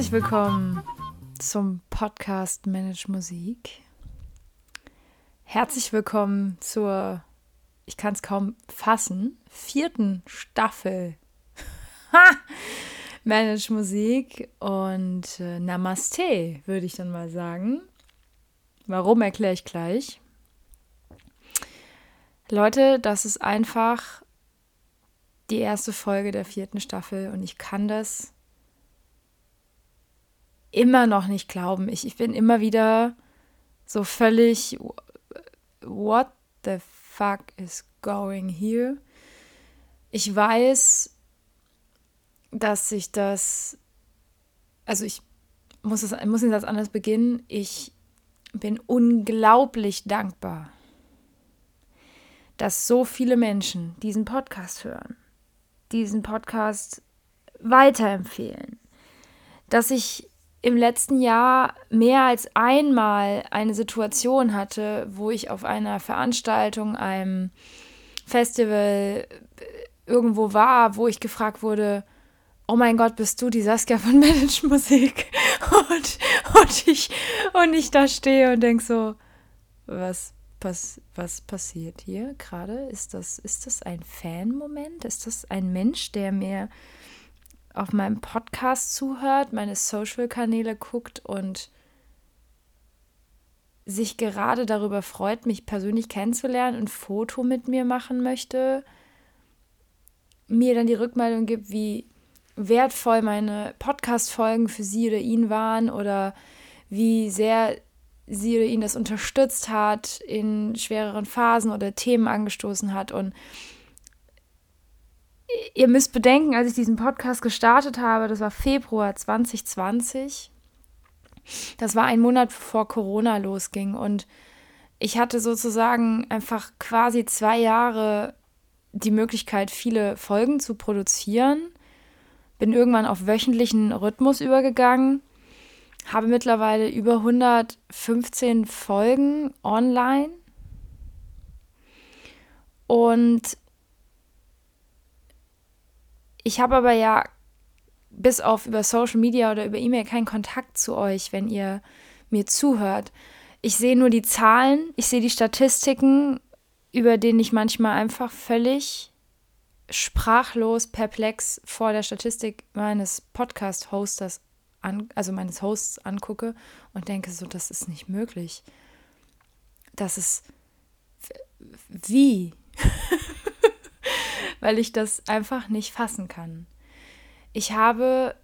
Herzlich willkommen zum Podcast Manage Musik. Herzlich willkommen zur, ich kann es kaum fassen, vierten Staffel! Manage Musik und äh, Namaste, würde ich dann mal sagen. Warum erkläre ich gleich. Leute, das ist einfach die erste Folge der vierten Staffel und ich kann das immer noch nicht glauben. Ich, ich bin immer wieder so völlig, what the fuck is going here? Ich weiß, dass sich das, also ich muss, es, muss den Satz anders beginnen. Ich bin unglaublich dankbar, dass so viele Menschen diesen Podcast hören, diesen Podcast weiterempfehlen, dass ich im letzten Jahr mehr als einmal eine Situation hatte, wo ich auf einer Veranstaltung, einem Festival irgendwo war, wo ich gefragt wurde, oh mein Gott, bist du die Saskia von Manage Musik? Und, und, ich, und ich da stehe und denke so, was, was, was passiert hier gerade? Ist das, ist das ein Fan-Moment? Ist das ein Mensch, der mir auf meinem Podcast zuhört, meine Social-Kanäle guckt und sich gerade darüber freut, mich persönlich kennenzulernen ein Foto mit mir machen möchte, mir dann die Rückmeldung gibt, wie wertvoll meine Podcast-Folgen für sie oder ihn waren oder wie sehr sie oder ihn das unterstützt hat, in schwereren Phasen oder Themen angestoßen hat. Und ihr müsst bedenken, als ich diesen Podcast gestartet habe, das war Februar 2020. Das war ein Monat bevor Corona losging und ich hatte sozusagen einfach quasi zwei Jahre die Möglichkeit, viele Folgen zu produzieren. Bin irgendwann auf wöchentlichen Rhythmus übergegangen, habe mittlerweile über 115 Folgen online und ich habe aber ja bis auf über Social Media oder über E-Mail keinen Kontakt zu euch, wenn ihr mir zuhört. Ich sehe nur die Zahlen, ich sehe die Statistiken, über denen ich manchmal einfach völlig sprachlos, perplex vor der Statistik meines Podcast-Hosters, also meines Hosts angucke und denke so, das ist nicht möglich. Das ist wie? weil ich das einfach nicht fassen kann. Ich habe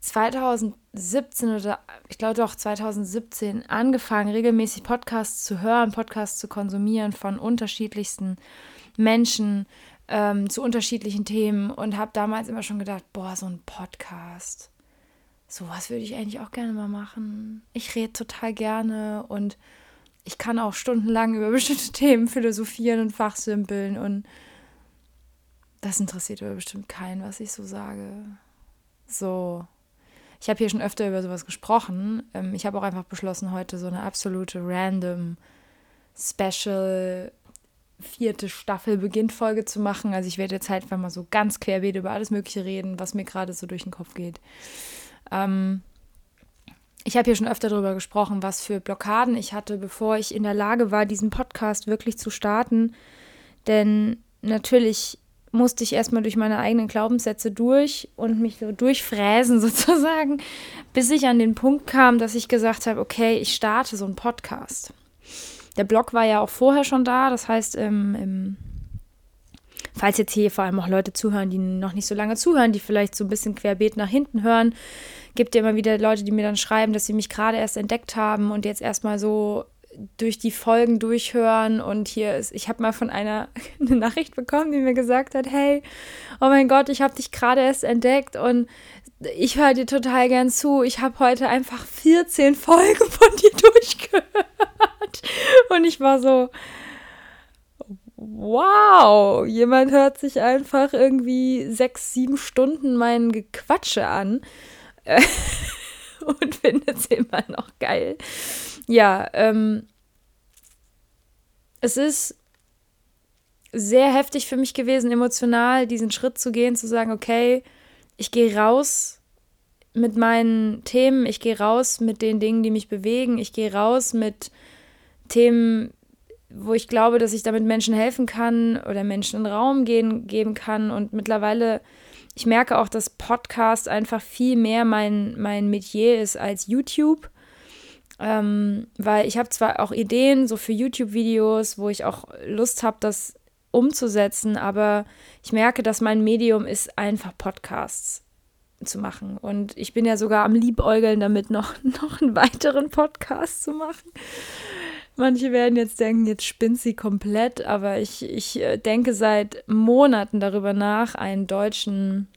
2017 oder ich glaube doch 2017 angefangen, regelmäßig Podcasts zu hören, Podcasts zu konsumieren von unterschiedlichsten Menschen ähm, zu unterschiedlichen Themen und habe damals immer schon gedacht, boah, so ein Podcast, sowas würde ich eigentlich auch gerne mal machen. Ich rede total gerne und ich kann auch stundenlang über bestimmte Themen philosophieren und fachsimpeln und das interessiert aber bestimmt keinen, was ich so sage. So. Ich habe hier schon öfter über sowas gesprochen. Ähm, ich habe auch einfach beschlossen, heute so eine absolute random Special vierte Staffel Beginntfolge zu machen. Also ich werde jetzt halt einfach mal so ganz querbeet über alles Mögliche reden, was mir gerade so durch den Kopf geht. Ähm, ich habe hier schon öfter darüber gesprochen, was für Blockaden ich hatte, bevor ich in der Lage war, diesen Podcast wirklich zu starten. Denn natürlich musste ich erstmal durch meine eigenen Glaubenssätze durch und mich so durchfräsen sozusagen, bis ich an den Punkt kam, dass ich gesagt habe, okay, ich starte so einen Podcast. Der Blog war ja auch vorher schon da, das heißt, im, im, falls jetzt hier vor allem auch Leute zuhören, die noch nicht so lange zuhören, die vielleicht so ein bisschen querbeet nach hinten hören, gibt ja immer wieder Leute, die mir dann schreiben, dass sie mich gerade erst entdeckt haben und jetzt erstmal so durch die Folgen durchhören und hier ist, ich habe mal von einer eine Nachricht bekommen, die mir gesagt hat, hey, oh mein Gott, ich habe dich gerade erst entdeckt und ich höre dir total gern zu. Ich habe heute einfach 14 Folgen von dir durchgehört. Und ich war so, wow, jemand hört sich einfach irgendwie sechs, sieben Stunden meinen Gequatsche an. Und findet es immer noch geil ja, ähm, es ist sehr heftig für mich gewesen, emotional diesen Schritt zu gehen, zu sagen, okay, ich gehe raus mit meinen Themen, ich gehe raus mit den Dingen, die mich bewegen, ich gehe raus mit Themen, wo ich glaube, dass ich damit Menschen helfen kann oder Menschen einen Raum gehen, geben kann. Und mittlerweile, ich merke auch, dass Podcast einfach viel mehr mein, mein Metier ist als YouTube. Ähm, weil ich habe zwar auch Ideen so für YouTube-Videos, wo ich auch Lust habe, das umzusetzen, aber ich merke, dass mein Medium ist einfach Podcasts zu machen. Und ich bin ja sogar am Liebäugeln damit, noch, noch einen weiteren Podcast zu machen. Manche werden jetzt denken, jetzt spinnt sie komplett, aber ich, ich äh, denke seit Monaten darüber nach, einen deutschen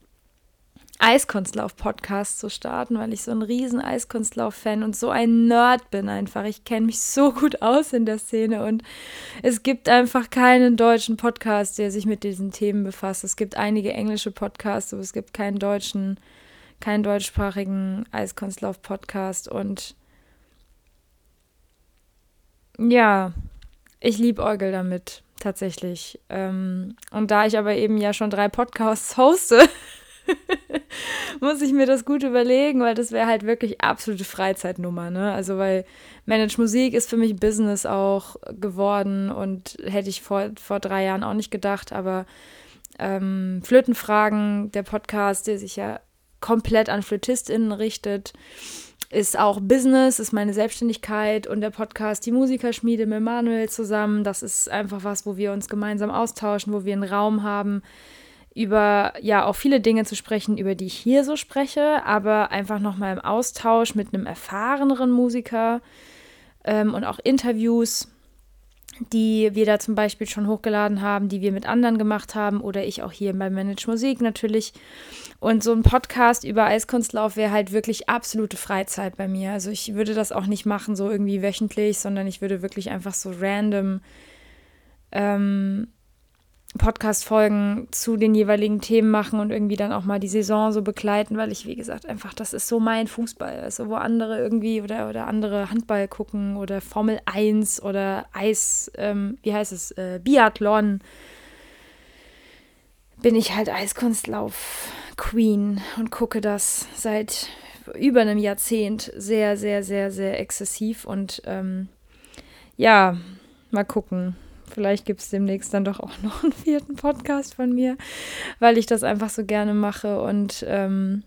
Eiskunstlauf-Podcast zu starten, weil ich so ein riesen Eiskunstlauf-Fan und so ein Nerd bin einfach. Ich kenne mich so gut aus in der Szene und es gibt einfach keinen deutschen Podcast, der sich mit diesen Themen befasst. Es gibt einige englische Podcasts, aber es gibt keinen deutschen, keinen deutschsprachigen Eiskunstlauf-Podcast und ja, ich liebe Orgel damit, tatsächlich. Ähm, und da ich aber eben ja schon drei Podcasts hoste, muss ich mir das gut überlegen, weil das wäre halt wirklich absolute Freizeitnummer, ne? Also weil Manage Musik ist für mich Business auch geworden und hätte ich vor, vor drei Jahren auch nicht gedacht, aber ähm, Flötenfragen, der Podcast, der sich ja komplett an FlötistInnen richtet, ist auch Business, ist meine Selbstständigkeit und der Podcast Die Musikerschmiede mit Manuel zusammen. Das ist einfach was, wo wir uns gemeinsam austauschen, wo wir einen Raum haben, über ja auch viele Dinge zu sprechen, über die ich hier so spreche, aber einfach nochmal im Austausch mit einem erfahreneren Musiker ähm, und auch Interviews die wir da zum Beispiel schon hochgeladen haben, die wir mit anderen gemacht haben oder ich auch hier bei Manage Musik natürlich. Und so ein Podcast über Eiskunstlauf wäre halt wirklich absolute Freizeit bei mir. Also ich würde das auch nicht machen, so irgendwie wöchentlich, sondern ich würde wirklich einfach so random ähm, Podcast-Folgen zu den jeweiligen Themen machen und irgendwie dann auch mal die Saison so begleiten, weil ich, wie gesagt, einfach, das ist so mein Fußball. Also, wo andere irgendwie oder, oder andere Handball gucken oder Formel 1 oder Eis, ähm, wie heißt es, äh, Biathlon, bin ich halt Eiskunstlauf-Queen und gucke das seit über einem Jahrzehnt sehr, sehr, sehr, sehr exzessiv und ähm, ja, mal gucken Vielleicht gibt es demnächst dann doch auch noch einen vierten Podcast von mir, weil ich das einfach so gerne mache. Und ähm,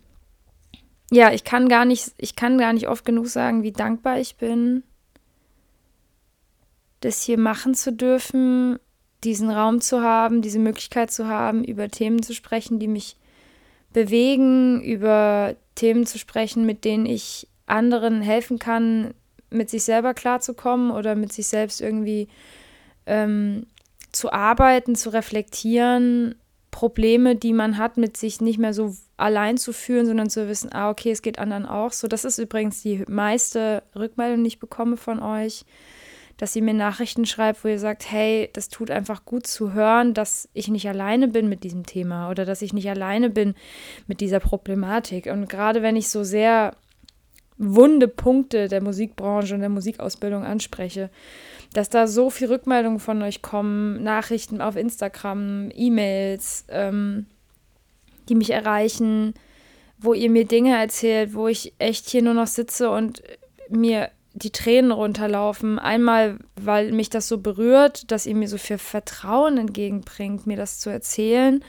ja, ich kann gar nicht, ich kann gar nicht oft genug sagen, wie dankbar ich bin, das hier machen zu dürfen, diesen Raum zu haben, diese Möglichkeit zu haben, über Themen zu sprechen, die mich bewegen, über Themen zu sprechen, mit denen ich anderen helfen kann, mit sich selber klarzukommen oder mit sich selbst irgendwie ähm, zu arbeiten, zu reflektieren, Probleme, die man hat, mit sich nicht mehr so allein zu fühlen, sondern zu wissen, ah, okay, es geht anderen auch so. Das ist übrigens die meiste Rückmeldung, die ich bekomme von euch, dass ihr mir Nachrichten schreibt, wo ihr sagt, hey, das tut einfach gut zu hören, dass ich nicht alleine bin mit diesem Thema oder dass ich nicht alleine bin mit dieser Problematik. Und gerade wenn ich so sehr wunde Punkte der Musikbranche und der Musikausbildung anspreche, dass da so viel Rückmeldungen von euch kommen, Nachrichten auf Instagram, E-Mails, ähm, die mich erreichen, wo ihr mir Dinge erzählt, wo ich echt hier nur noch sitze und mir die Tränen runterlaufen. Einmal, weil mich das so berührt, dass ihr mir so viel Vertrauen entgegenbringt, mir das zu erzählen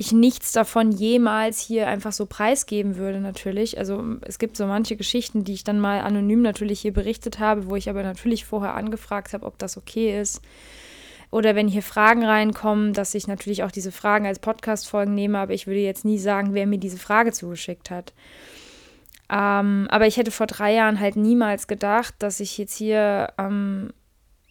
ich nichts davon jemals hier einfach so preisgeben würde, natürlich. Also es gibt so manche Geschichten, die ich dann mal anonym natürlich hier berichtet habe, wo ich aber natürlich vorher angefragt habe, ob das okay ist. Oder wenn hier Fragen reinkommen, dass ich natürlich auch diese Fragen als Podcast-Folgen nehme, aber ich würde jetzt nie sagen, wer mir diese Frage zugeschickt hat. Ähm, aber ich hätte vor drei Jahren halt niemals gedacht, dass ich jetzt hier am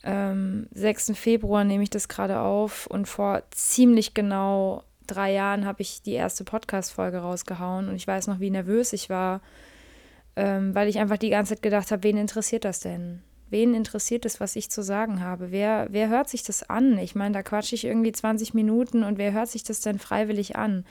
ähm, 6. Februar nehme ich das gerade auf und vor ziemlich genau drei Jahren habe ich die erste Podcast-Folge rausgehauen und ich weiß noch, wie nervös ich war, ähm, weil ich einfach die ganze Zeit gedacht habe, wen interessiert das denn? Wen interessiert es, was ich zu sagen habe? Wer, wer hört sich das an? Ich meine, da quatsche ich irgendwie 20 Minuten und wer hört sich das denn freiwillig an?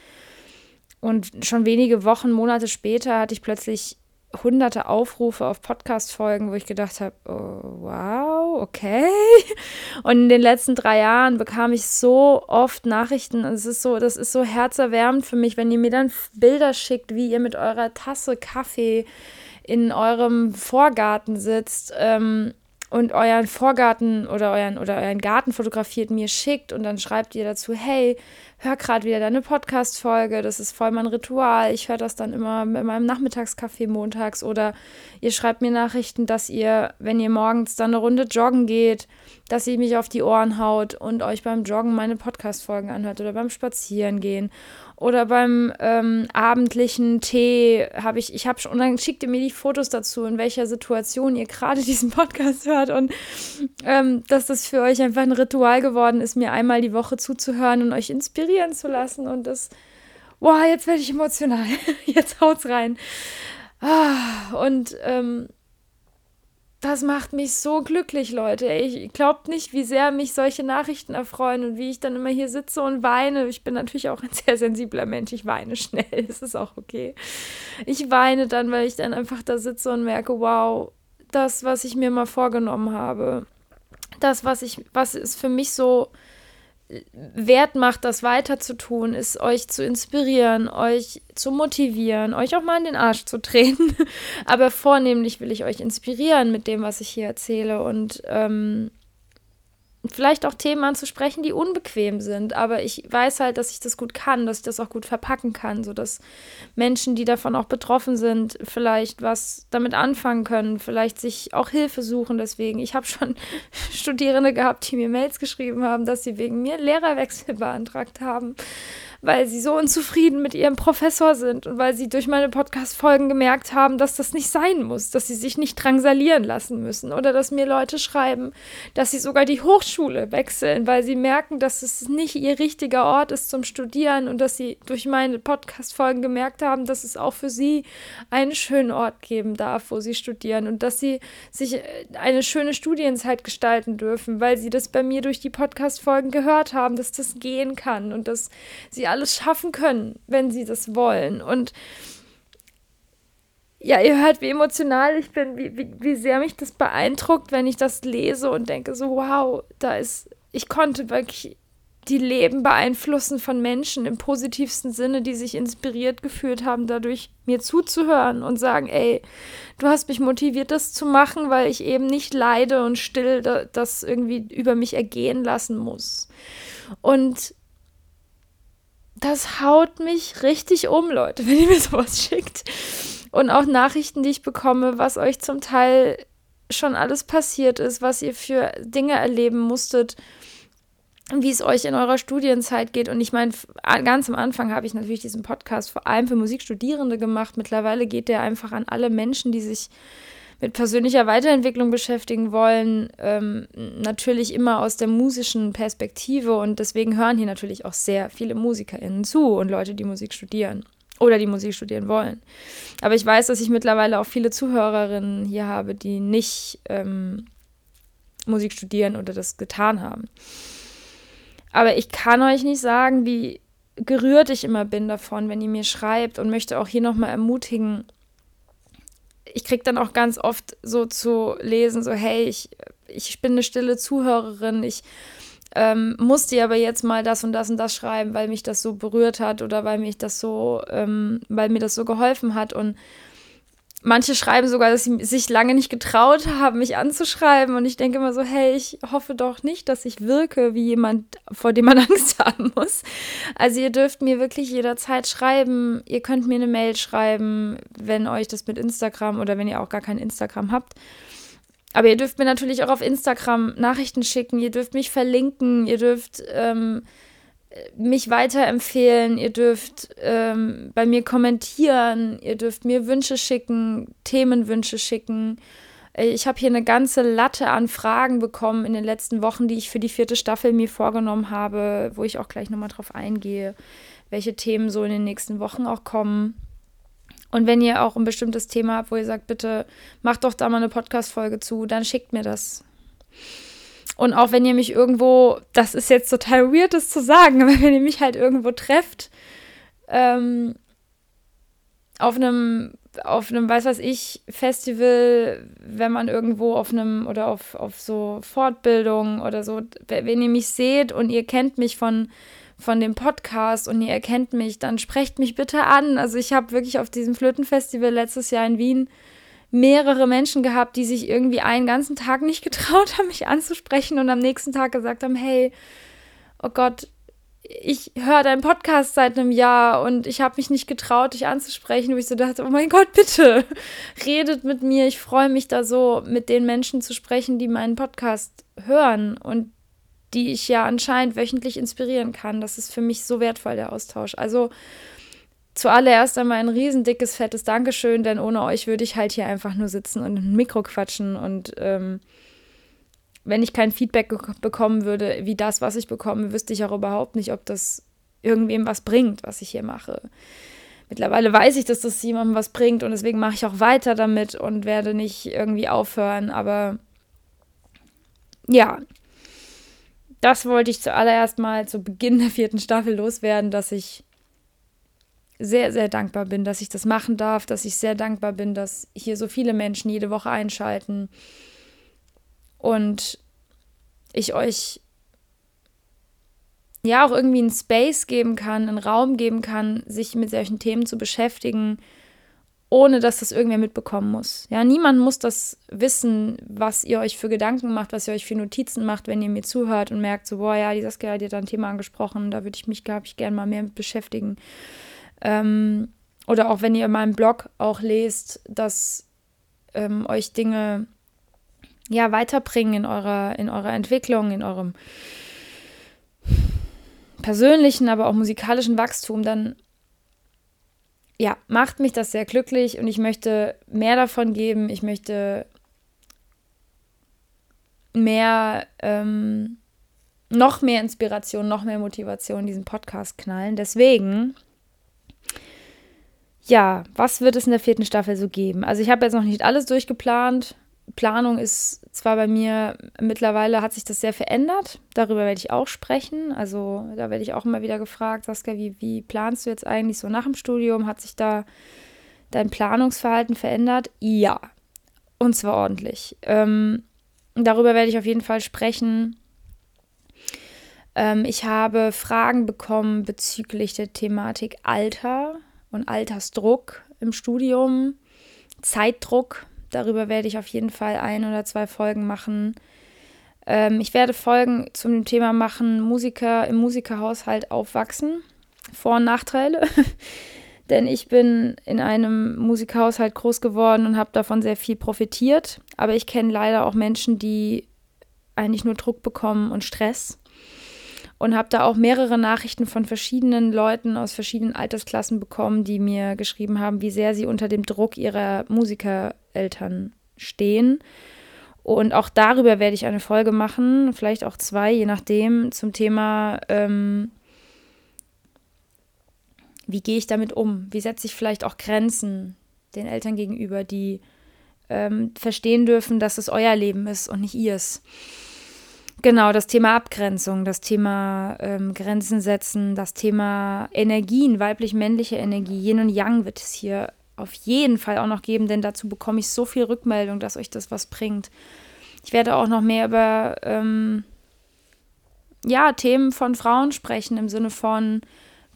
Und schon wenige Wochen, Monate später hatte ich plötzlich hunderte Aufrufe auf Podcast-Folgen, wo ich gedacht habe, oh, wow, okay. Und in den letzten drei Jahren bekam ich so oft Nachrichten. Es ist so, das ist so herzerwärmend für mich, wenn ihr mir dann Bilder schickt, wie ihr mit eurer Tasse Kaffee in eurem Vorgarten sitzt. Ähm, und euren Vorgarten oder euren oder euren Garten fotografiert, mir schickt und dann schreibt ihr dazu, hey, hör gerade wieder deine Podcast-Folge, das ist voll mein Ritual. Ich höre das dann immer mit meinem Nachmittagskaffee montags. Oder ihr schreibt mir Nachrichten, dass ihr, wenn ihr morgens dann eine Runde joggen geht, dass ihr mich auf die Ohren haut und euch beim Joggen meine Podcast-Folgen anhört oder beim Spazierengehen oder beim ähm, abendlichen Tee habe ich, ich habe schon, und dann schickt ihr mir die Fotos dazu, in welcher Situation ihr gerade diesen Podcast hört. Und ähm, dass das für euch einfach ein Ritual geworden ist, mir einmal die Woche zuzuhören und euch inspirieren zu lassen. Und das, boah, jetzt werde ich emotional, jetzt haut's rein. Ah, und ähm, das macht mich so glücklich, Leute. Ich glaubt nicht, wie sehr mich solche Nachrichten erfreuen und wie ich dann immer hier sitze und weine. Ich bin natürlich auch ein sehr sensibler Mensch. Ich weine schnell. Es ist auch okay. Ich weine dann, weil ich dann einfach da sitze und merke, wow, das, was ich mir mal vorgenommen habe, das, was ich, was ist für mich so wert macht, das weiterzutun, ist euch zu inspirieren, euch zu motivieren, euch auch mal in den Arsch zu treten. Aber vornehmlich will ich euch inspirieren mit dem, was ich hier erzähle und ähm, vielleicht auch Themen anzusprechen, die unbequem sind. Aber ich weiß halt, dass ich das gut kann, dass ich das auch gut verpacken kann, sodass Menschen, die davon auch betroffen sind, vielleicht was damit anfangen können, vielleicht sich auch Hilfe suchen. Deswegen, ich habe schon Studierende gehabt, die mir Mails geschrieben haben, dass sie wegen mir Lehrerwechsel beantragt haben weil sie so unzufrieden mit ihrem Professor sind und weil sie durch meine Podcast-Folgen gemerkt haben, dass das nicht sein muss, dass sie sich nicht drangsalieren lassen müssen oder dass mir Leute schreiben, dass sie sogar die Hochschule wechseln, weil sie merken, dass es nicht ihr richtiger Ort ist zum Studieren und dass sie durch meine Podcast-Folgen gemerkt haben, dass es auch für sie einen schönen Ort geben darf, wo sie studieren und dass sie sich äh, eine schöne Studienzeit gestalten dürfen, weil sie das bei mir durch die Podcast-Folgen gehört haben, dass das gehen kann und dass sie alle alles schaffen können, wenn sie das wollen. Und ja, ihr hört, wie emotional ich bin, wie, wie, wie sehr mich das beeindruckt, wenn ich das lese und denke so, wow, da ist, ich konnte wirklich die Leben beeinflussen von Menschen im positivsten Sinne, die sich inspiriert gefühlt haben, dadurch mir zuzuhören und sagen, ey, du hast mich motiviert, das zu machen, weil ich eben nicht leide und still das irgendwie über mich ergehen lassen muss. Und das haut mich richtig um, Leute, wenn ihr mir sowas schickt. Und auch Nachrichten, die ich bekomme, was euch zum Teil schon alles passiert ist, was ihr für Dinge erleben musstet, wie es euch in eurer Studienzeit geht. Und ich meine, ganz am Anfang habe ich natürlich diesen Podcast vor allem für Musikstudierende gemacht. Mittlerweile geht der einfach an alle Menschen, die sich mit persönlicher Weiterentwicklung beschäftigen wollen, ähm, natürlich immer aus der musischen Perspektive und deswegen hören hier natürlich auch sehr viele MusikerInnen zu und Leute, die Musik studieren oder die Musik studieren wollen. Aber ich weiß, dass ich mittlerweile auch viele Zuhörerinnen hier habe, die nicht ähm, Musik studieren oder das getan haben. Aber ich kann euch nicht sagen, wie gerührt ich immer bin davon, wenn ihr mir schreibt und möchte auch hier nochmal ermutigen, ich kriege dann auch ganz oft so zu lesen, so, hey, ich, ich bin eine stille Zuhörerin, ich ähm, musste aber jetzt mal das und das und das schreiben, weil mich das so berührt hat oder weil mich das so, ähm, weil mir das so geholfen hat. Und Manche schreiben sogar, dass sie sich lange nicht getraut haben, mich anzuschreiben. Und ich denke immer so, hey, ich hoffe doch nicht, dass ich wirke wie jemand, vor dem man Angst haben muss. Also ihr dürft mir wirklich jederzeit schreiben. Ihr könnt mir eine Mail schreiben, wenn euch das mit Instagram oder wenn ihr auch gar kein Instagram habt. Aber ihr dürft mir natürlich auch auf Instagram Nachrichten schicken. Ihr dürft mich verlinken. Ihr dürft ähm, mich weiterempfehlen, ihr dürft ähm, bei mir kommentieren, ihr dürft mir Wünsche schicken, Themenwünsche schicken. Äh, ich habe hier eine ganze Latte an Fragen bekommen in den letzten Wochen, die ich für die vierte Staffel mir vorgenommen habe, wo ich auch gleich nochmal drauf eingehe, welche Themen so in den nächsten Wochen auch kommen. Und wenn ihr auch ein bestimmtes Thema habt, wo ihr sagt, bitte macht doch da mal eine Podcast-Folge zu, dann schickt mir das. Und auch wenn ihr mich irgendwo, das ist jetzt total weird, das zu sagen, aber wenn ihr mich halt irgendwo trefft, ähm, auf einem auf einem, weiß was ich, Festival, wenn man irgendwo auf einem oder auf, auf so Fortbildung oder so, wenn ihr mich seht und ihr kennt mich von, von dem Podcast und ihr erkennt mich, dann sprecht mich bitte an. Also ich habe wirklich auf diesem Flötenfestival letztes Jahr in Wien mehrere Menschen gehabt, die sich irgendwie einen ganzen Tag nicht getraut haben, mich anzusprechen und am nächsten Tag gesagt haben, hey, oh Gott, ich höre deinen Podcast seit einem Jahr und ich habe mich nicht getraut, dich anzusprechen, wo ich so dachte, oh mein Gott, bitte, redet mit mir. Ich freue mich da so, mit den Menschen zu sprechen, die meinen Podcast hören und die ich ja anscheinend wöchentlich inspirieren kann. Das ist für mich so wertvoll, der Austausch. Also zuallererst einmal ein riesendickes, fettes Dankeschön, denn ohne euch würde ich halt hier einfach nur sitzen und ein Mikro quatschen und ähm, wenn ich kein Feedback bekommen würde, wie das, was ich bekomme, wüsste ich auch überhaupt nicht, ob das irgendwem was bringt, was ich hier mache. Mittlerweile weiß ich, dass das jemandem was bringt und deswegen mache ich auch weiter damit und werde nicht irgendwie aufhören. Aber ja, das wollte ich zuallererst mal zu Beginn der vierten Staffel loswerden, dass ich sehr, sehr dankbar bin, dass ich das machen darf, dass ich sehr dankbar bin, dass hier so viele Menschen jede Woche einschalten. Und ich euch ja auch irgendwie einen Space geben kann, einen Raum geben kann, sich mit solchen Themen zu beschäftigen, ohne dass das irgendwer mitbekommen muss. Ja, niemand muss das wissen, was ihr euch für Gedanken macht, was ihr euch für Notizen macht, wenn ihr mir zuhört und merkt, so, boah, ja, die Saskia hat da ein Thema angesprochen, da würde ich mich, glaube ich, gerne mal mehr mit beschäftigen. Ähm, oder auch wenn ihr in meinem Blog auch lest, dass ähm, euch Dinge ja, weiterbringen in eurer, in eurer Entwicklung, in eurem persönlichen, aber auch musikalischen Wachstum, dann ja, macht mich das sehr glücklich und ich möchte mehr davon geben. Ich möchte mehr, ähm, noch mehr Inspiration, noch mehr Motivation in diesen Podcast knallen. Deswegen, ja, was wird es in der vierten Staffel so geben? Also ich habe jetzt noch nicht alles durchgeplant. Planung ist zwar bei mir mittlerweile hat sich das sehr verändert. Darüber werde ich auch sprechen. Also da werde ich auch immer wieder gefragt, Saskia, wie, wie planst du jetzt eigentlich so nach dem Studium? Hat sich da dein Planungsverhalten verändert? Ja. Und zwar ordentlich. Ähm, darüber werde ich auf jeden Fall sprechen. Ähm, ich habe Fragen bekommen bezüglich der Thematik Alter und Altersdruck im Studium, Zeitdruck Darüber werde ich auf jeden Fall ein oder zwei Folgen machen. Ähm, ich werde Folgen zum Thema machen, Musiker im Musikerhaushalt aufwachsen. Vor- und Nachteile. Denn ich bin in einem Musikerhaushalt groß geworden und habe davon sehr viel profitiert. Aber ich kenne leider auch Menschen, die eigentlich nur Druck bekommen und Stress. Und habe da auch mehrere Nachrichten von verschiedenen Leuten aus verschiedenen Altersklassen bekommen, die mir geschrieben haben, wie sehr sie unter dem Druck ihrer Musiker Eltern stehen. Und auch darüber werde ich eine Folge machen, vielleicht auch zwei, je nachdem, zum Thema, ähm, wie gehe ich damit um? Wie setze ich vielleicht auch Grenzen den Eltern gegenüber, die ähm, verstehen dürfen, dass es euer Leben ist und nicht ihrs. Genau, das Thema Abgrenzung, das Thema ähm, Grenzen setzen, das Thema Energien, weiblich-männliche Energie, Yin und Yang wird es hier auf jeden Fall auch noch geben, denn dazu bekomme ich so viel Rückmeldung, dass euch das was bringt. Ich werde auch noch mehr über ähm, ja, Themen von Frauen sprechen, im Sinne von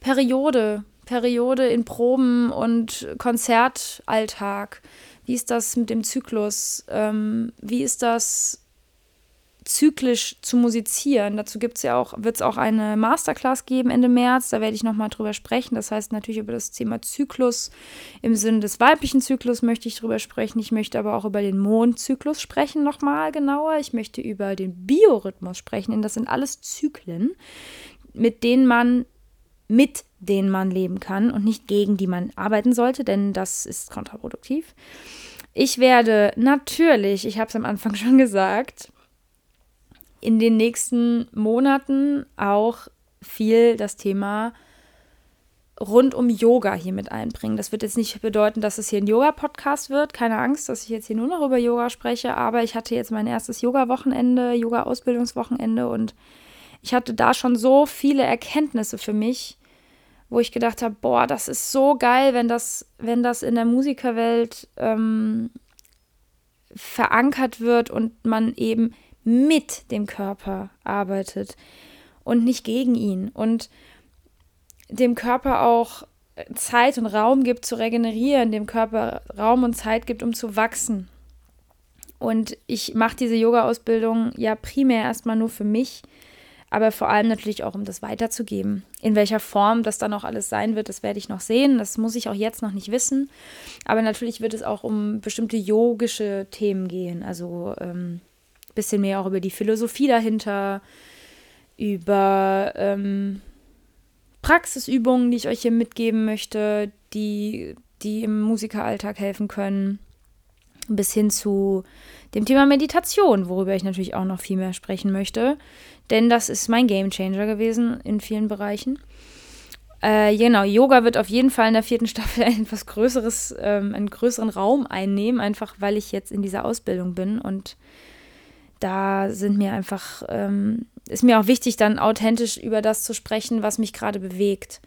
Periode, Periode in Proben und Konzertalltag. Wie ist das mit dem Zyklus? Ähm, wie ist das zyklisch zu musizieren. Dazu gibt's ja auch, wird es auch eine Masterclass geben Ende März. Da werde ich nochmal drüber sprechen. Das heißt natürlich über das Thema Zyklus. Im Sinne des weiblichen Zyklus möchte ich drüber sprechen. Ich möchte aber auch über den Mondzyklus sprechen nochmal genauer. Ich möchte über den Biorhythmus sprechen, denn das sind alles Zyklen, mit denen man mit denen man leben kann und nicht gegen die man arbeiten sollte, denn das ist kontraproduktiv. Ich werde natürlich, ich habe es am Anfang schon gesagt, in den nächsten Monaten auch viel das Thema rund um Yoga hier mit einbringen. Das wird jetzt nicht bedeuten, dass es hier ein Yoga-Podcast wird. Keine Angst, dass ich jetzt hier nur noch über Yoga spreche, aber ich hatte jetzt mein erstes Yoga-Wochenende, Yoga-Ausbildungswochenende und ich hatte da schon so viele Erkenntnisse für mich, wo ich gedacht habe, boah, das ist so geil, wenn das, wenn das in der Musikerwelt ähm, verankert wird und man eben mit dem Körper arbeitet und nicht gegen ihn und dem Körper auch Zeit und Raum gibt zu regenerieren, dem Körper Raum und Zeit gibt, um zu wachsen. Und ich mache diese Yoga-Ausbildung ja primär erstmal nur für mich, aber vor allem natürlich auch, um das weiterzugeben. In welcher Form das dann auch alles sein wird, das werde ich noch sehen. Das muss ich auch jetzt noch nicht wissen. Aber natürlich wird es auch um bestimmte yogische Themen gehen. Also ähm, bisschen mehr auch über die Philosophie dahinter, über ähm, Praxisübungen, die ich euch hier mitgeben möchte, die, die im Musikeralltag helfen können. Bis hin zu dem Thema Meditation, worüber ich natürlich auch noch viel mehr sprechen möchte. Denn das ist mein Game Changer gewesen in vielen Bereichen. Äh, genau, Yoga wird auf jeden Fall in der vierten Staffel ein etwas größeres, ähm, einen größeren Raum einnehmen, einfach weil ich jetzt in dieser Ausbildung bin und da sind mir einfach, ähm, ist mir auch wichtig, dann authentisch über das zu sprechen, was mich gerade bewegt.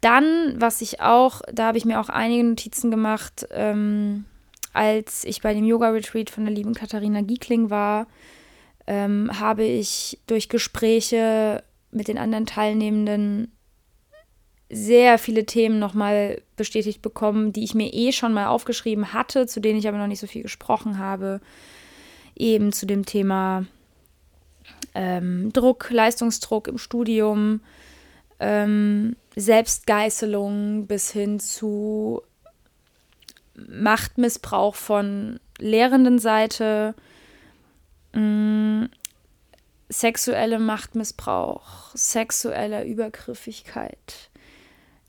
Dann, was ich auch, da habe ich mir auch einige Notizen gemacht, ähm, als ich bei dem Yoga-Retreat von der lieben Katharina Giekling war, ähm, habe ich durch Gespräche mit den anderen Teilnehmenden sehr viele Themen nochmal bestätigt bekommen, die ich mir eh schon mal aufgeschrieben hatte, zu denen ich aber noch nicht so viel gesprochen habe. Eben zu dem Thema ähm, Druck, Leistungsdruck im Studium, ähm, Selbstgeißelung bis hin zu Machtmissbrauch von lehrenden Seite, mh, sexuelle Machtmissbrauch, sexuelle Übergriffigkeit,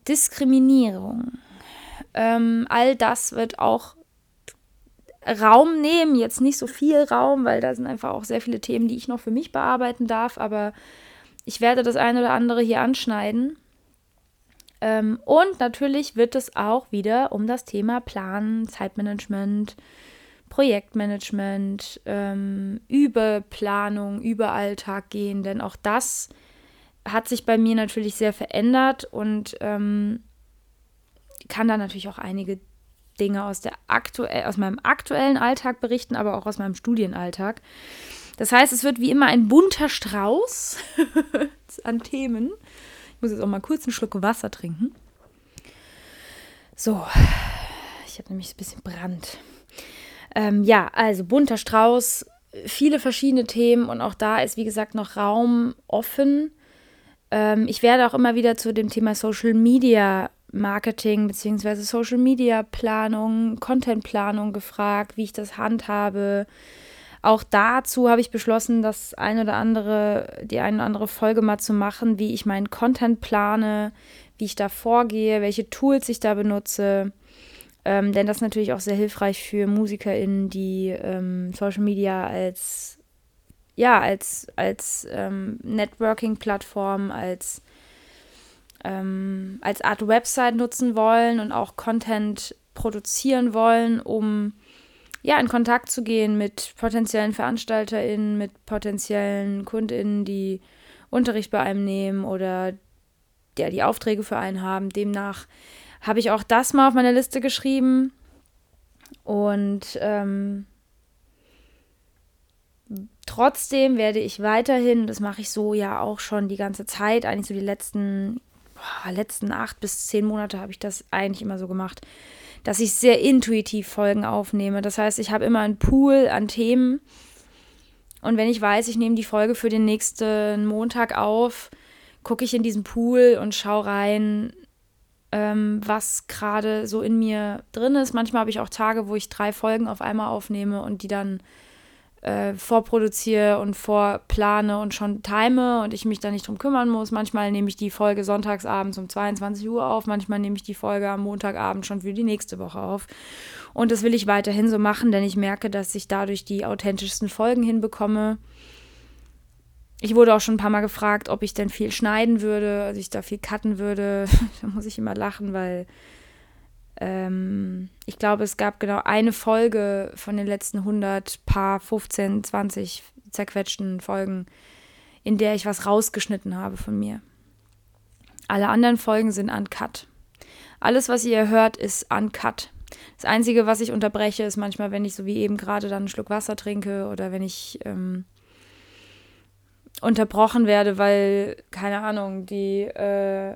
Diskriminierung. Ähm, all das wird auch Raum nehmen, jetzt nicht so viel Raum, weil da sind einfach auch sehr viele Themen, die ich noch für mich bearbeiten darf, aber ich werde das eine oder andere hier anschneiden. Ähm, und natürlich wird es auch wieder um das Thema Planen, Zeitmanagement, Projektmanagement, ähm, Überplanung, Überalltag gehen, denn auch das hat sich bei mir natürlich sehr verändert und ähm, kann da natürlich auch einige Dinge aus, der aktuell, aus meinem aktuellen Alltag berichten, aber auch aus meinem Studienalltag. Das heißt, es wird wie immer ein bunter Strauß an Themen. Ich muss jetzt auch mal kurz einen Schluck Wasser trinken. So, ich habe nämlich ein bisschen Brand. Ähm, ja, also bunter Strauß, viele verschiedene Themen und auch da ist, wie gesagt, noch Raum offen. Ähm, ich werde auch immer wieder zu dem Thema Social Media Marketing bzw. Social Media Planung, Content Planung gefragt, wie ich das handhabe. Auch dazu habe ich beschlossen, das ein oder andere, die eine oder andere Folge mal zu machen, wie ich meinen Content plane, wie ich da vorgehe, welche Tools ich da benutze. Ähm, denn das ist natürlich auch sehr hilfreich für MusikerInnen, die ähm, Social Media als ja, als, als ähm, Networking-Plattform, als ähm, als Art Website nutzen wollen und auch Content produzieren wollen, um ja in Kontakt zu gehen mit potenziellen VeranstalterInnen, mit potenziellen KundInnen, die Unterricht bei einem nehmen oder ja, die Aufträge für einen haben. Demnach habe ich auch das mal auf meine Liste geschrieben. Und ähm, trotzdem werde ich weiterhin, das mache ich so ja auch schon die ganze Zeit, eigentlich so die letzten letzten acht bis zehn Monate habe ich das eigentlich immer so gemacht, dass ich sehr intuitiv Folgen aufnehme. Das heißt, ich habe immer einen Pool an Themen. Und wenn ich weiß, ich nehme die Folge für den nächsten Montag auf, gucke ich in diesen Pool und schaue rein, ähm, was gerade so in mir drin ist. Manchmal habe ich auch Tage, wo ich drei Folgen auf einmal aufnehme und die dann äh, vorproduziere und vorplane und schon time und ich mich da nicht drum kümmern muss. Manchmal nehme ich die Folge sonntagsabends um 22 Uhr auf, manchmal nehme ich die Folge am Montagabend schon für die nächste Woche auf. Und das will ich weiterhin so machen, denn ich merke, dass ich dadurch die authentischsten Folgen hinbekomme. Ich wurde auch schon ein paar Mal gefragt, ob ich denn viel schneiden würde, also ich da viel cutten würde. da muss ich immer lachen, weil ähm, ich glaube, es gab genau eine Folge von den letzten 100, paar 15, 20 zerquetschten Folgen, in der ich was rausgeschnitten habe von mir. Alle anderen Folgen sind uncut. Alles, was ihr hört, ist uncut. Das Einzige, was ich unterbreche, ist manchmal, wenn ich so wie eben gerade dann einen Schluck Wasser trinke oder wenn ich ähm, unterbrochen werde, weil, keine Ahnung, die, äh,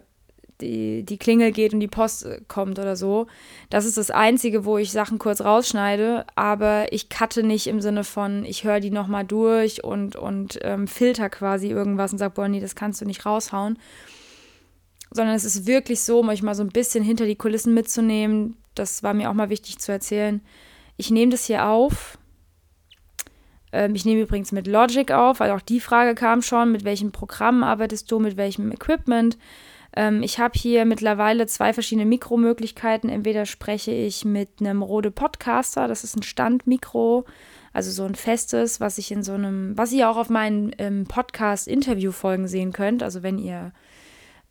die, die Klingel geht und die Post äh, kommt oder so. Das ist das Einzige, wo ich Sachen kurz rausschneide, aber ich cutte nicht im Sinne von, ich höre die nochmal durch und, und ähm, filter quasi irgendwas und sage, boah, nee, das kannst du nicht raushauen. Sondern es ist wirklich so, um euch mal so ein bisschen hinter die Kulissen mitzunehmen. Das war mir auch mal wichtig zu erzählen. Ich nehme das hier auf ähm, ich nehme übrigens mit Logic auf, weil auch die Frage kam schon, mit welchem Programm arbeitest du, mit welchem Equipment. Ähm, ich habe hier mittlerweile zwei verschiedene Mikromöglichkeiten. Entweder spreche ich mit einem Rode Podcaster, das ist ein Standmikro, also so ein festes, was ich in so einem, was ihr auch auf meinen ähm, Podcast-Interview-Folgen sehen könnt. Also wenn ihr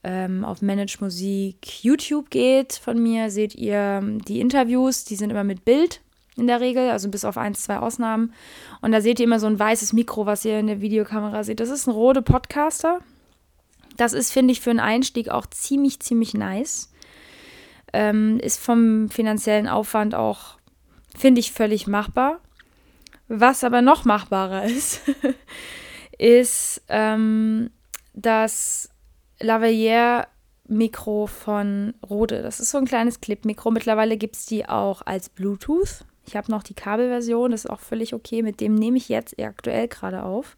ähm, auf Manage Musik YouTube geht von mir, seht ihr ähm, die Interviews, die sind immer mit Bild in der Regel, also bis auf ein, zwei Ausnahmen. Und da seht ihr immer so ein weißes Mikro, was ihr in der Videokamera seht. Das ist ein Rode Podcaster. Das ist, finde ich, für einen Einstieg auch ziemlich, ziemlich nice. Ähm, ist vom finanziellen Aufwand auch, finde ich, völlig machbar. Was aber noch machbarer ist, ist ähm, das Lavalier Mikro von Rode. Das ist so ein kleines Clip-Mikro. Mittlerweile gibt es die auch als Bluetooth. Ich habe noch die Kabelversion, das ist auch völlig okay. Mit dem nehme ich jetzt aktuell gerade auf.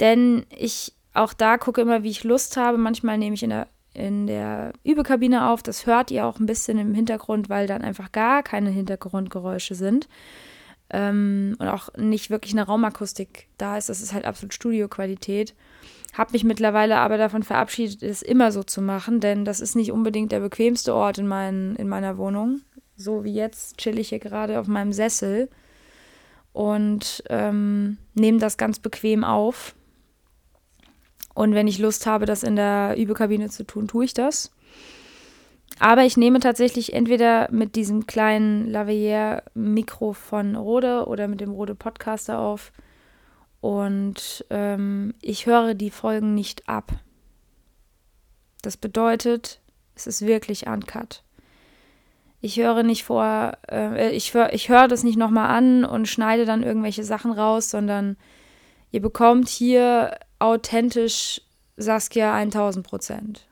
Denn ich auch da gucke immer, wie ich Lust habe. Manchmal nehme ich in der, in der Übekabine auf. Das hört ihr auch ein bisschen im Hintergrund, weil dann einfach gar keine Hintergrundgeräusche sind. Ähm, und auch nicht wirklich eine Raumakustik da ist. Das ist halt absolut Studioqualität. Habe mich mittlerweile aber davon verabschiedet, es immer so zu machen, denn das ist nicht unbedingt der bequemste Ort in, mein, in meiner Wohnung so wie jetzt chill ich hier gerade auf meinem Sessel und ähm, nehme das ganz bequem auf. Und wenn ich Lust habe, das in der Übekabine zu tun, tue ich das. Aber ich nehme tatsächlich entweder mit diesem kleinen Lavalier-Mikro von Rode oder mit dem Rode Podcaster auf. Und ähm, ich höre die Folgen nicht ab. Das bedeutet, es ist wirklich uncut. Ich höre nicht vor, äh, ich höre ich hör das nicht nochmal an und schneide dann irgendwelche Sachen raus, sondern ihr bekommt hier authentisch Saskia 1000 Prozent.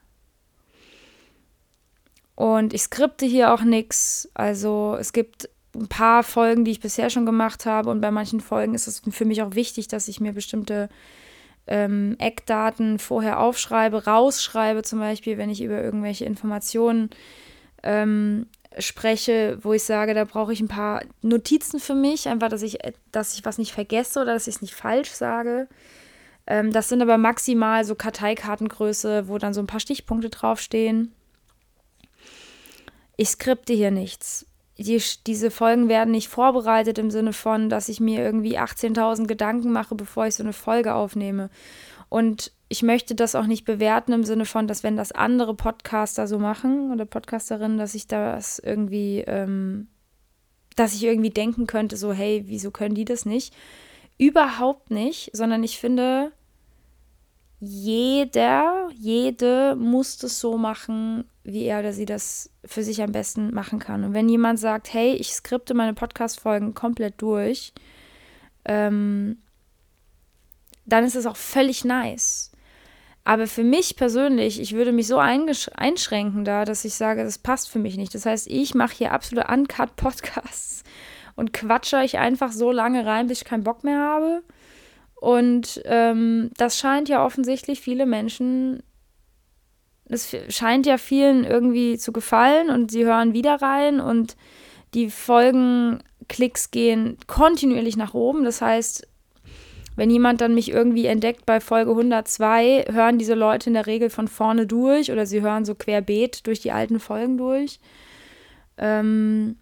Und ich skripte hier auch nichts. Also es gibt ein paar Folgen, die ich bisher schon gemacht habe. Und bei manchen Folgen ist es für mich auch wichtig, dass ich mir bestimmte ähm, Eckdaten vorher aufschreibe, rausschreibe, zum Beispiel, wenn ich über irgendwelche Informationen ähm, spreche, wo ich sage, da brauche ich ein paar Notizen für mich, einfach, dass ich, dass ich was nicht vergesse oder dass ich es nicht falsch sage. Ähm, das sind aber maximal so Karteikartengröße, wo dann so ein paar Stichpunkte draufstehen. Ich skripte hier nichts. Die, diese Folgen werden nicht vorbereitet im Sinne von, dass ich mir irgendwie 18.000 Gedanken mache, bevor ich so eine Folge aufnehme. Und ich möchte das auch nicht bewerten im Sinne von, dass wenn das andere Podcaster so machen oder Podcasterinnen, dass ich das irgendwie, ähm, dass ich irgendwie denken könnte, so, hey, wieso können die das nicht? Überhaupt nicht, sondern ich finde, jeder, jede muss das so machen, wie er oder sie das für sich am besten machen kann. Und wenn jemand sagt, hey, ich skripte meine Podcast-Folgen komplett durch, ähm, dann ist es auch völlig nice. Aber für mich persönlich, ich würde mich so einschränken da, dass ich sage, das passt für mich nicht. Das heißt, ich mache hier absolute Uncut-Podcasts und quatsche euch einfach so lange rein, bis ich keinen Bock mehr habe. Und ähm, das scheint ja offensichtlich viele Menschen, das scheint ja vielen irgendwie zu gefallen und sie hören wieder rein und die Folgenklicks gehen kontinuierlich nach oben. Das heißt, wenn jemand dann mich irgendwie entdeckt bei Folge 102, hören diese Leute in der Regel von vorne durch oder sie hören so querbeet durch die alten Folgen durch. Ähm,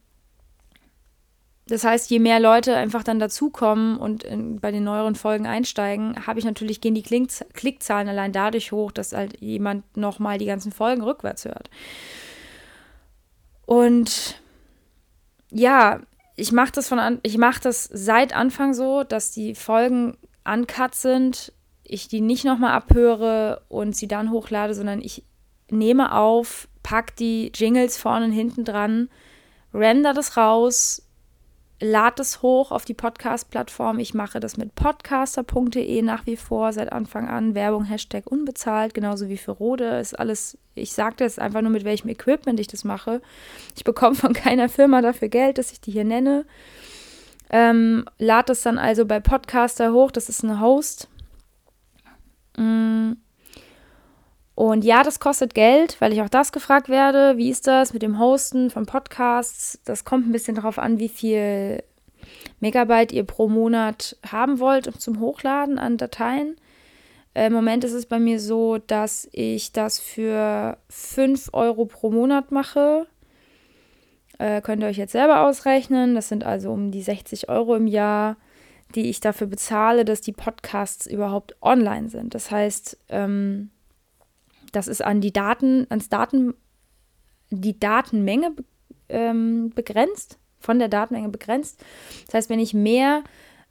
das heißt, je mehr Leute einfach dann dazukommen und in, bei den neueren Folgen einsteigen, habe ich natürlich, gehen die Klink Klickzahlen allein dadurch hoch, dass halt jemand nochmal die ganzen Folgen rückwärts hört. Und ja, ich mache das von an, ich mache das seit Anfang so, dass die Folgen uncut sind, ich die nicht nochmal abhöre und sie dann hochlade, sondern ich nehme auf, pack die Jingles vorne und hinten dran, render das raus, lade es hoch auf die Podcast-Plattform. Ich mache das mit podcaster.de nach wie vor seit Anfang an. Werbung, Hashtag unbezahlt, genauso wie für Rode. Ist alles, ich sage das einfach nur, mit welchem Equipment ich das mache. Ich bekomme von keiner Firma dafür Geld, dass ich die hier nenne. Ähm, lade es dann also bei Podcaster hoch. Das ist ein Host. Mm. Und ja, das kostet Geld, weil ich auch das gefragt werde. Wie ist das mit dem Hosten von Podcasts? Das kommt ein bisschen darauf an, wie viel Megabyte ihr pro Monat haben wollt zum Hochladen an Dateien. Äh, Im Moment ist es bei mir so, dass ich das für 5 Euro pro Monat mache. Äh, könnt ihr euch jetzt selber ausrechnen. Das sind also um die 60 Euro im Jahr, die ich dafür bezahle, dass die Podcasts überhaupt online sind. Das heißt, ähm, das ist an die Daten, ans Daten, die Datenmenge ähm, begrenzt, von der Datenmenge begrenzt. Das heißt, wenn ich mehr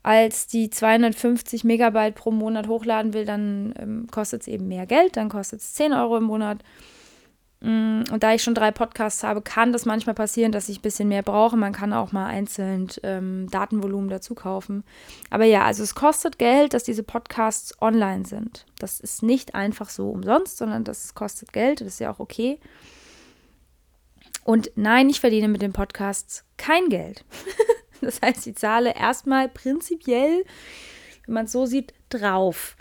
als die 250 Megabyte pro Monat hochladen will, dann ähm, kostet es eben mehr Geld, dann kostet es 10 Euro im Monat. Mm, und da ich schon drei Podcasts habe, kann das manchmal passieren, dass ich ein bisschen mehr brauche. Man kann auch mal einzeln ähm, Datenvolumen dazu kaufen. Aber ja, also es kostet Geld, dass diese Podcasts online sind. Das ist nicht einfach so umsonst, sondern das kostet Geld. Das ist ja auch okay. Und nein, ich verdiene mit den Podcasts kein Geld. das heißt, ich zahle erstmal prinzipiell, wenn man es so sieht, drauf.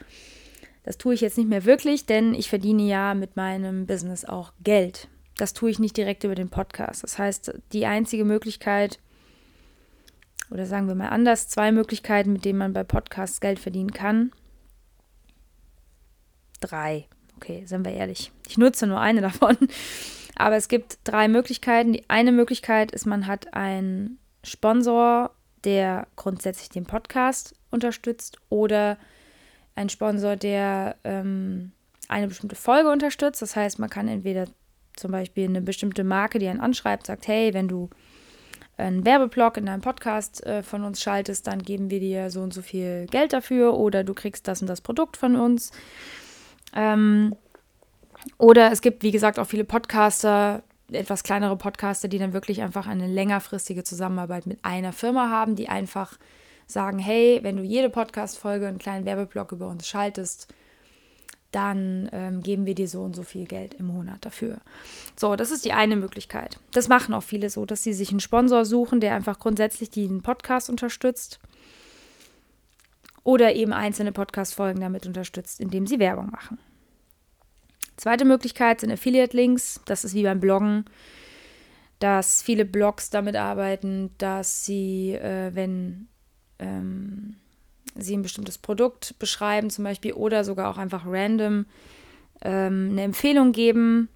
Das tue ich jetzt nicht mehr wirklich, denn ich verdiene ja mit meinem Business auch Geld. Das tue ich nicht direkt über den Podcast. Das heißt, die einzige Möglichkeit, oder sagen wir mal anders, zwei Möglichkeiten, mit denen man bei Podcasts Geld verdienen kann. Drei. Okay, sind wir ehrlich. Ich nutze nur eine davon. Aber es gibt drei Möglichkeiten. Die eine Möglichkeit ist, man hat einen Sponsor, der grundsätzlich den Podcast unterstützt oder ein Sponsor, der ähm, eine bestimmte Folge unterstützt. Das heißt, man kann entweder zum Beispiel eine bestimmte Marke, die einen anschreibt, sagt, hey, wenn du einen Werbeblock in deinem Podcast äh, von uns schaltest, dann geben wir dir so und so viel Geld dafür oder du kriegst das und das Produkt von uns. Ähm, oder es gibt, wie gesagt, auch viele Podcaster, etwas kleinere Podcaster, die dann wirklich einfach eine längerfristige Zusammenarbeit mit einer Firma haben, die einfach sagen, hey, wenn du jede Podcast-Folge einen kleinen Werbeblock über uns schaltest, dann ähm, geben wir dir so und so viel Geld im Monat dafür. So, das ist die eine Möglichkeit. Das machen auch viele so, dass sie sich einen Sponsor suchen, der einfach grundsätzlich den Podcast unterstützt oder eben einzelne Podcast-Folgen damit unterstützt, indem sie Werbung machen. Zweite Möglichkeit sind Affiliate-Links. Das ist wie beim Bloggen, dass viele Blogs damit arbeiten, dass sie, äh, wenn ähm, sie ein bestimmtes Produkt beschreiben zum Beispiel oder sogar auch einfach random ähm, eine Empfehlung geben.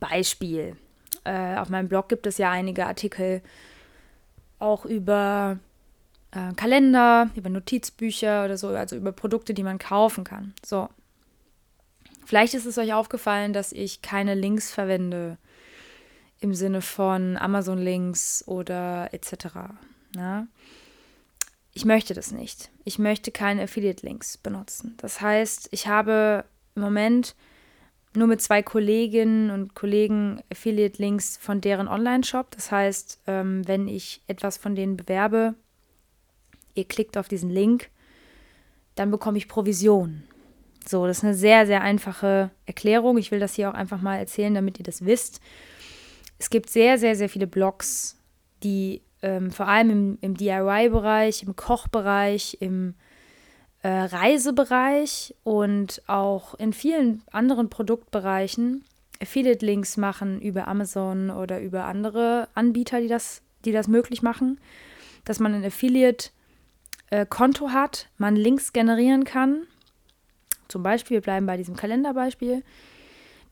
Beispiel. Äh, auf meinem Blog gibt es ja einige Artikel auch über äh, Kalender, über Notizbücher oder so, also über Produkte, die man kaufen kann. So. Vielleicht ist es euch aufgefallen, dass ich keine Links verwende im Sinne von Amazon-Links oder etc. Ja? Ich möchte das nicht. Ich möchte keine Affiliate-Links benutzen. Das heißt, ich habe im Moment nur mit zwei Kolleginnen und Kollegen Affiliate-Links von deren Online-Shop. Das heißt, ähm, wenn ich etwas von denen bewerbe, ihr klickt auf diesen Link, dann bekomme ich Provision. So, das ist eine sehr, sehr einfache Erklärung. Ich will das hier auch einfach mal erzählen, damit ihr das wisst. Es gibt sehr, sehr, sehr viele Blogs, die ähm, vor allem im, im DIY-Bereich, im Kochbereich, im äh, Reisebereich und auch in vielen anderen Produktbereichen Affiliate-Links machen über Amazon oder über andere Anbieter, die das, die das möglich machen, dass man ein Affiliate-Konto äh, hat, man Links generieren kann. Zum Beispiel, wir bleiben bei diesem Kalenderbeispiel.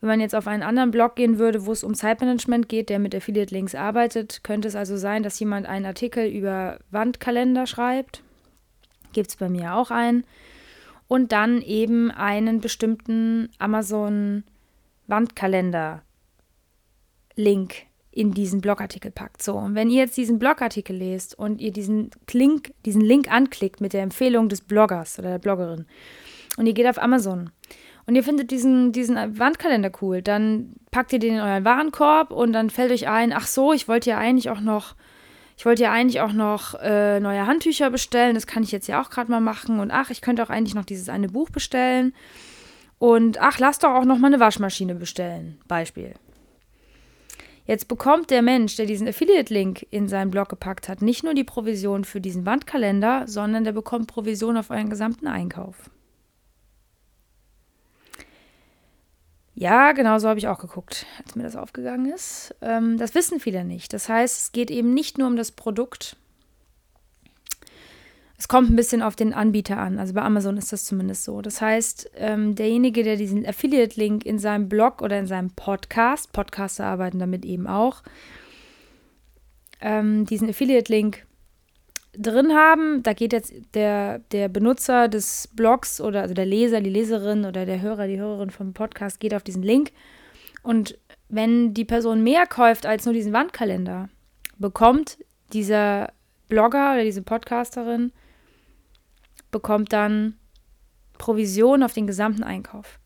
Wenn man jetzt auf einen anderen Blog gehen würde, wo es um Zeitmanagement geht, der mit Affiliate Links arbeitet, könnte es also sein, dass jemand einen Artikel über Wandkalender schreibt. Gibt es bei mir auch einen. Und dann eben einen bestimmten Amazon Wandkalender Link in diesen Blogartikel packt. So, und wenn ihr jetzt diesen Blogartikel lest und ihr diesen Link, diesen Link anklickt mit der Empfehlung des Bloggers oder der Bloggerin und ihr geht auf Amazon und ihr findet diesen, diesen Wandkalender cool, dann packt ihr den in euren Warenkorb und dann fällt euch ein, ach so, ich wollte ja eigentlich auch noch, ich wollte ja eigentlich auch noch äh, neue Handtücher bestellen, das kann ich jetzt ja auch gerade mal machen. Und ach, ich könnte auch eigentlich noch dieses eine Buch bestellen. Und ach, lass doch auch noch mal eine Waschmaschine bestellen, Beispiel. Jetzt bekommt der Mensch, der diesen Affiliate-Link in seinen Blog gepackt hat, nicht nur die Provision für diesen Wandkalender, sondern der bekommt Provision auf euren gesamten Einkauf. Ja, genau so habe ich auch geguckt, als mir das aufgegangen ist. Ähm, das wissen viele nicht. Das heißt, es geht eben nicht nur um das Produkt. Es kommt ein bisschen auf den Anbieter an. Also bei Amazon ist das zumindest so. Das heißt, ähm, derjenige, der diesen Affiliate-Link in seinem Blog oder in seinem Podcast, Podcaster arbeiten damit eben auch, ähm, diesen Affiliate-Link drin haben. Da geht jetzt der, der Benutzer des Blogs oder also der Leser, die Leserin oder der Hörer, die Hörerin vom Podcast geht auf diesen Link. Und wenn die Person mehr kauft als nur diesen Wandkalender, bekommt dieser Blogger oder diese Podcasterin bekommt dann Provision auf den gesamten Einkauf.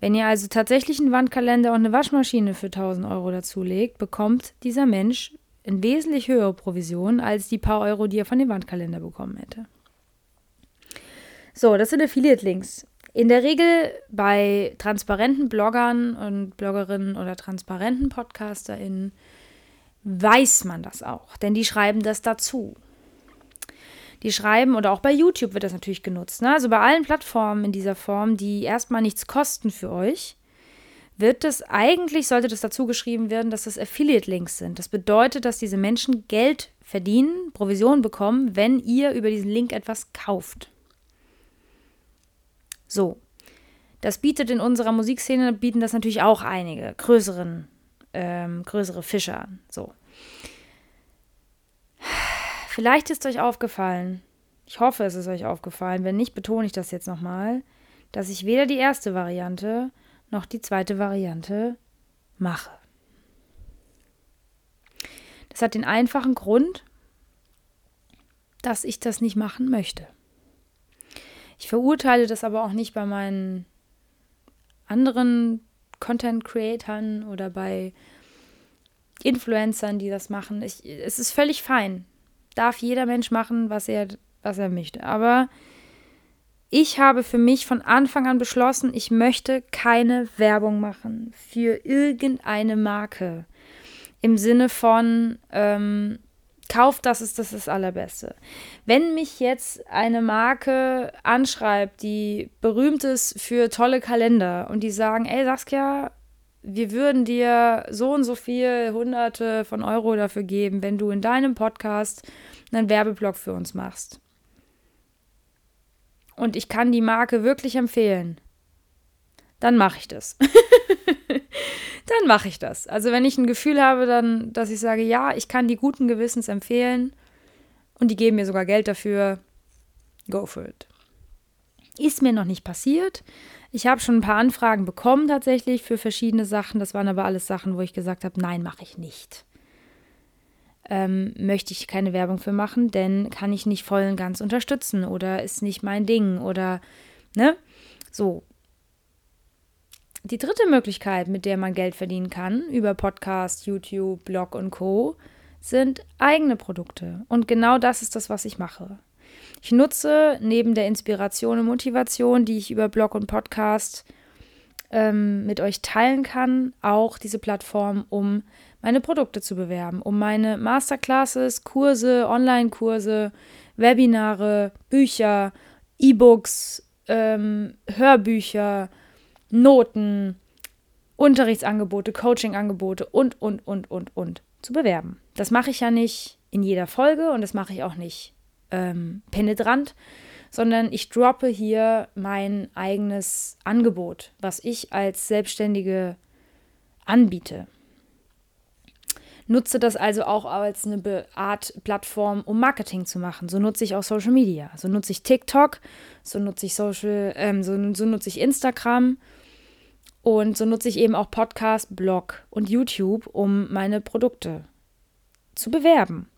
Wenn ihr also tatsächlich einen Wandkalender und eine Waschmaschine für 1000 Euro dazulegt, bekommt dieser Mensch in wesentlich höhere Provision als die paar Euro, die er von dem Wandkalender bekommen hätte. So, das sind Affiliate-Links. In der Regel bei transparenten Bloggern und Bloggerinnen oder transparenten PodcasterInnen weiß man das auch, denn die schreiben das dazu. Die schreiben, oder auch bei YouTube wird das natürlich genutzt, ne? also bei allen Plattformen in dieser Form, die erstmal nichts kosten für euch, wird es eigentlich, sollte das dazu geschrieben werden, dass das Affiliate-Links sind. Das bedeutet, dass diese Menschen Geld verdienen, Provision bekommen, wenn ihr über diesen Link etwas kauft. So. Das bietet in unserer Musikszene, bieten das natürlich auch einige größeren, ähm, größere Fische an. So. Vielleicht ist euch aufgefallen, ich hoffe, es ist euch aufgefallen, wenn nicht, betone ich das jetzt nochmal, dass ich weder die erste Variante noch die zweite Variante mache. Das hat den einfachen Grund, dass ich das nicht machen möchte. Ich verurteile das aber auch nicht bei meinen anderen Content-Creatern oder bei Influencern, die das machen. Ich, es ist völlig fein. Darf jeder Mensch machen, was er, was er möchte. Aber ich habe für mich von Anfang an beschlossen, ich möchte keine Werbung machen für irgendeine Marke. Im Sinne von, ähm, kauft das ist das, das Allerbeste. Wenn mich jetzt eine Marke anschreibt, die berühmt ist für tolle Kalender und die sagen, ey Saskia, wir würden dir so und so viel Hunderte von Euro dafür geben, wenn du in deinem Podcast einen Werbeblock für uns machst und ich kann die Marke wirklich empfehlen, dann mache ich das. dann mache ich das. Also wenn ich ein Gefühl habe, dann, dass ich sage, ja, ich kann die guten Gewissens empfehlen und die geben mir sogar Geld dafür, go for it. Ist mir noch nicht passiert. Ich habe schon ein paar Anfragen bekommen tatsächlich für verschiedene Sachen. Das waren aber alles Sachen, wo ich gesagt habe, nein, mache ich nicht ähm, möchte ich keine Werbung für machen, denn kann ich nicht voll und ganz unterstützen oder ist nicht mein Ding oder, ne? So. Die dritte Möglichkeit, mit der man Geld verdienen kann, über Podcast, YouTube, Blog und Co., sind eigene Produkte. Und genau das ist das, was ich mache. Ich nutze neben der Inspiration und Motivation, die ich über Blog und Podcast ähm, mit euch teilen kann, auch diese Plattform, um meine Produkte zu bewerben, um meine Masterclasses, Kurse, Online-Kurse, Webinare, Bücher, E-Books, ähm, Hörbücher, Noten, Unterrichtsangebote, Coachingangebote und, und, und, und, und zu bewerben. Das mache ich ja nicht in jeder Folge und das mache ich auch nicht ähm, penetrant, sondern ich droppe hier mein eigenes Angebot, was ich als Selbstständige anbiete. Nutze das also auch als eine Art Plattform, um Marketing zu machen. So nutze ich auch Social Media. So nutze ich TikTok, so nutze ich Social, ähm, so, so nutze ich Instagram und so nutze ich eben auch Podcast, Blog und YouTube, um meine Produkte zu bewerben.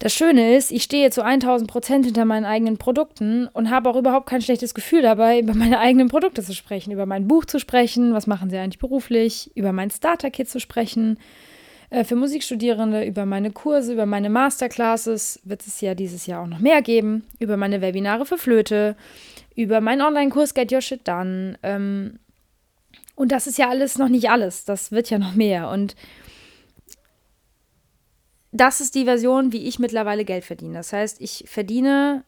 Das Schöne ist, ich stehe zu 1000 Prozent hinter meinen eigenen Produkten und habe auch überhaupt kein schlechtes Gefühl dabei, über meine eigenen Produkte zu sprechen, über mein Buch zu sprechen, was machen sie eigentlich beruflich, über mein Starter-Kit zu sprechen, für Musikstudierende, über meine Kurse, über meine Masterclasses, wird es ja dieses Jahr auch noch mehr geben, über meine Webinare für Flöte, über meinen Online-Kurs Get Your Shit Done. Ähm, und das ist ja alles noch nicht alles, das wird ja noch mehr. Und das ist die Version, wie ich mittlerweile Geld verdiene. Das heißt, ich verdiene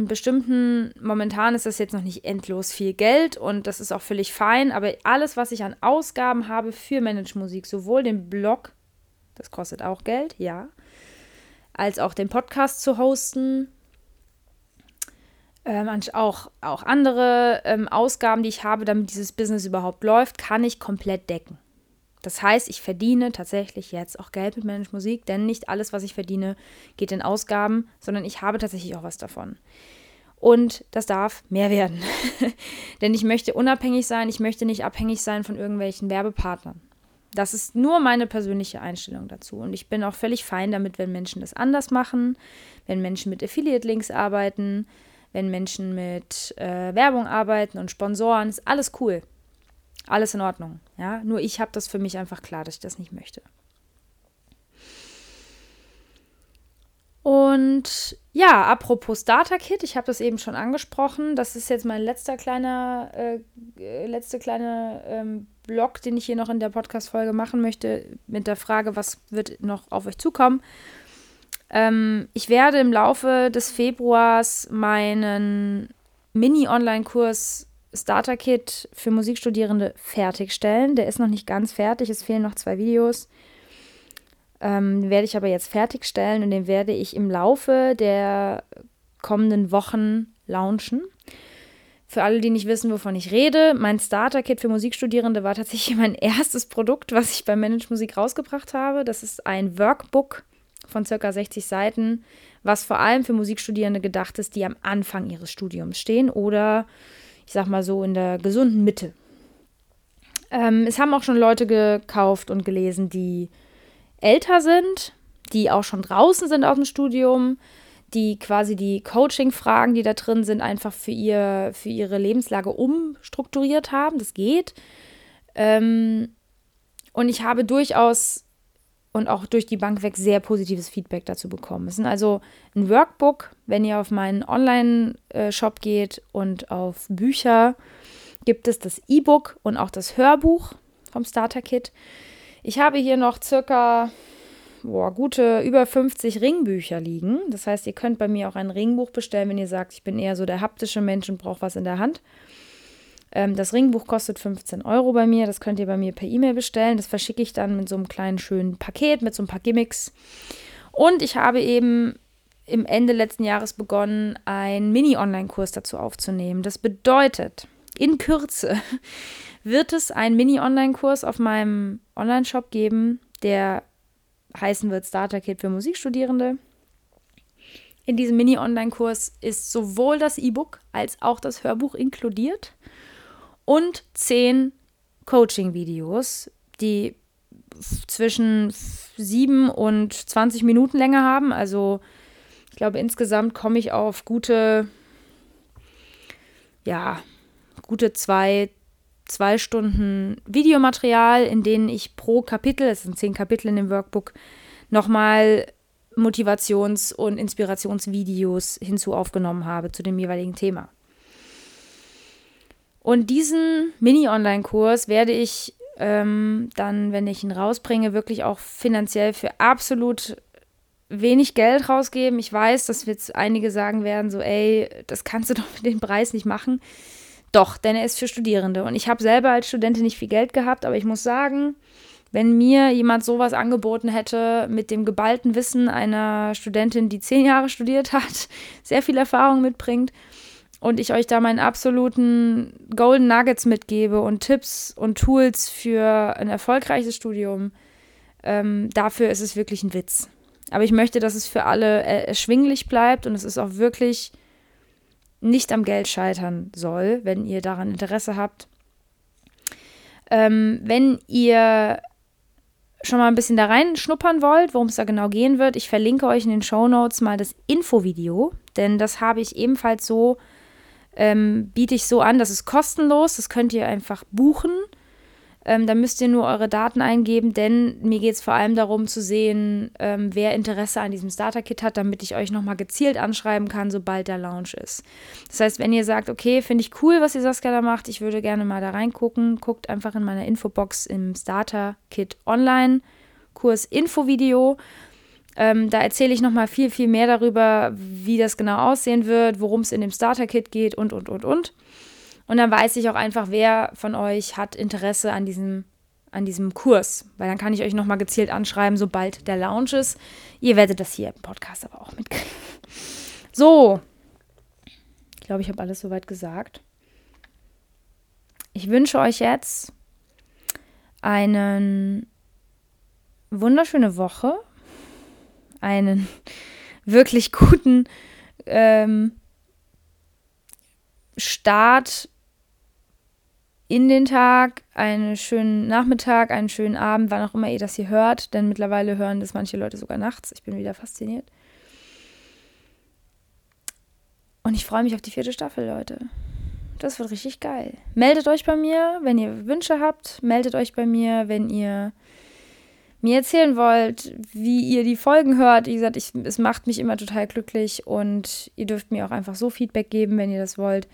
in bestimmten, momentan ist das jetzt noch nicht endlos viel Geld und das ist auch völlig fein, aber alles, was ich an Ausgaben habe für Manage-Musik, sowohl den Blog, das kostet auch Geld, ja, als auch den Podcast zu hosten, ähm, auch, auch andere ähm, Ausgaben, die ich habe, damit dieses Business überhaupt läuft, kann ich komplett decken. Das heißt, ich verdiene tatsächlich jetzt auch Geld mit Manage Musik, denn nicht alles, was ich verdiene, geht in Ausgaben, sondern ich habe tatsächlich auch was davon. Und das darf mehr werden. denn ich möchte unabhängig sein, ich möchte nicht abhängig sein von irgendwelchen Werbepartnern. Das ist nur meine persönliche Einstellung dazu. Und ich bin auch völlig fein damit, wenn Menschen das anders machen, wenn Menschen mit Affiliate-Links arbeiten, wenn Menschen mit äh, Werbung arbeiten und Sponsoren. Ist alles cool. Alles in Ordnung. Ja? Nur ich habe das für mich einfach klar, dass ich das nicht möchte. Und ja, apropos Starter Kit, ich habe das eben schon angesprochen. Das ist jetzt mein letzter kleiner, äh, letzte kleine ähm, Blog, den ich hier noch in der Podcast-Folge machen möchte, mit der Frage, was wird noch auf euch zukommen. Ähm, ich werde im Laufe des Februars meinen Mini-Online-Kurs Starter Kit für Musikstudierende fertigstellen. Der ist noch nicht ganz fertig, es fehlen noch zwei Videos. Ähm, den werde ich aber jetzt fertigstellen und den werde ich im Laufe der kommenden Wochen launchen. Für alle, die nicht wissen, wovon ich rede, mein Starter-Kit für Musikstudierende war tatsächlich mein erstes Produkt, was ich bei Manage Musik rausgebracht habe. Das ist ein Workbook von circa 60 Seiten, was vor allem für Musikstudierende gedacht ist, die am Anfang ihres Studiums stehen oder ich sag mal so, in der gesunden Mitte. Ähm, es haben auch schon Leute gekauft und gelesen, die älter sind, die auch schon draußen sind aus dem Studium, die quasi die Coaching-Fragen, die da drin sind, einfach für, ihr, für ihre Lebenslage umstrukturiert haben. Das geht. Ähm, und ich habe durchaus und auch durch die Bank weg sehr positives Feedback dazu bekommen. Es ist also ein Workbook, wenn ihr auf meinen Online-Shop geht und auf Bücher gibt es das E-Book und auch das Hörbuch vom Starter Kit. Ich habe hier noch circa boah, gute über 50 Ringbücher liegen. Das heißt, ihr könnt bei mir auch ein Ringbuch bestellen, wenn ihr sagt, ich bin eher so der haptische Mensch und brauche was in der Hand. Ähm, das Ringbuch kostet 15 Euro bei mir. Das könnt ihr bei mir per E-Mail bestellen. Das verschicke ich dann mit so einem kleinen schönen Paket, mit so ein paar Gimmicks. Und ich habe eben im Ende letzten Jahres begonnen, einen Mini-Online-Kurs dazu aufzunehmen. Das bedeutet, in Kürze wird es einen Mini-Online-Kurs auf meinem Online-Shop geben, der heißen wird Starter Kit für Musikstudierende. In diesem Mini-Online-Kurs ist sowohl das E-Book als auch das Hörbuch inkludiert und zehn Coaching-Videos, die zwischen sieben und 20 Minuten Länge haben. Also ich glaube, insgesamt komme ich auf gute, ja, gute zwei, zwei Stunden Videomaterial, in denen ich pro Kapitel, es sind zehn Kapitel in dem Workbook, nochmal Motivations- und Inspirationsvideos hinzu aufgenommen habe zu dem jeweiligen Thema. Und diesen Mini-Online-Kurs werde ich ähm, dann, wenn ich ihn rausbringe, wirklich auch finanziell für absolut wenig Geld rausgeben. Ich weiß, dass jetzt einige sagen werden, so, ey, das kannst du doch mit dem Preis nicht machen. Doch, denn er ist für Studierende. Und ich habe selber als Studentin nicht viel Geld gehabt, aber ich muss sagen, wenn mir jemand sowas angeboten hätte mit dem geballten Wissen einer Studentin, die zehn Jahre studiert hat, sehr viel Erfahrung mitbringt, und ich euch da meinen absoluten Golden Nuggets mitgebe und Tipps und Tools für ein erfolgreiches Studium, ähm, dafür ist es wirklich ein Witz. Aber ich möchte, dass es für alle erschwinglich bleibt und es ist auch wirklich nicht am Geld scheitern soll, wenn ihr daran Interesse habt. Ähm, wenn ihr schon mal ein bisschen da reinschnuppern wollt, worum es da genau gehen wird, ich verlinke euch in den Show Notes mal das Infovideo, denn das habe ich ebenfalls so, ähm, biete ich so an, das ist kostenlos, das könnt ihr einfach buchen. Ähm, da müsst ihr nur eure Daten eingeben, denn mir geht es vor allem darum zu sehen, ähm, wer Interesse an diesem Starter-Kit hat, damit ich euch nochmal gezielt anschreiben kann, sobald der Launch ist. Das heißt, wenn ihr sagt, okay, finde ich cool, was die Saskia da macht, ich würde gerne mal da reingucken, guckt einfach in meiner Infobox im Starter-Kit online, Kurs Infovideo. Ähm, da erzähle ich nochmal viel, viel mehr darüber, wie das genau aussehen wird, worum es in dem Starter-Kit geht und, und, und, und. Und dann weiß ich auch einfach, wer von euch hat Interesse an diesem, an diesem Kurs. Weil dann kann ich euch nochmal gezielt anschreiben, sobald der Launch ist. Ihr werdet das hier im Podcast aber auch mitkriegen. So. Ich glaube, ich habe alles soweit gesagt. Ich wünsche euch jetzt eine wunderschöne Woche, einen wirklich guten ähm, Start in den Tag, einen schönen Nachmittag, einen schönen Abend, wann auch immer ihr das hier hört, denn mittlerweile hören das manche Leute sogar nachts. Ich bin wieder fasziniert. Und ich freue mich auf die vierte Staffel, Leute. Das wird richtig geil. Meldet euch bei mir, wenn ihr Wünsche habt. Meldet euch bei mir, wenn ihr mir erzählen wollt, wie ihr die Folgen hört. Wie gesagt, ich, es macht mich immer total glücklich und ihr dürft mir auch einfach so Feedback geben, wenn ihr das wollt.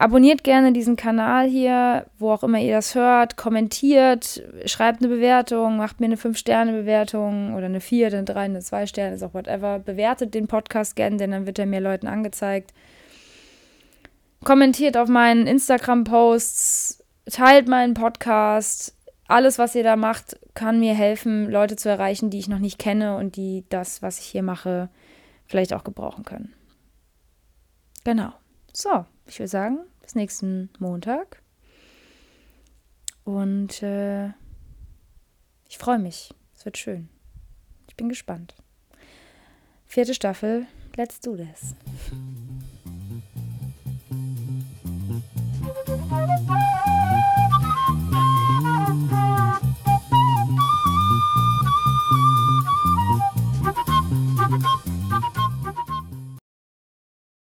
Abonniert gerne diesen Kanal hier, wo auch immer ihr das hört. Kommentiert, schreibt eine Bewertung, macht mir eine 5-Sterne-Bewertung oder eine 4, eine 3, eine 2 Sterne, ist auch whatever. Bewertet den Podcast gerne, denn dann wird er mehr Leuten angezeigt. Kommentiert auf meinen Instagram-Posts, teilt meinen Podcast. Alles, was ihr da macht, kann mir helfen, Leute zu erreichen, die ich noch nicht kenne und die das, was ich hier mache, vielleicht auch gebrauchen können. Genau. So, ich würde sagen, bis nächsten Montag. Und äh, ich freue mich. Es wird schön. Ich bin gespannt. Vierte Staffel. Let's do this. Thank you.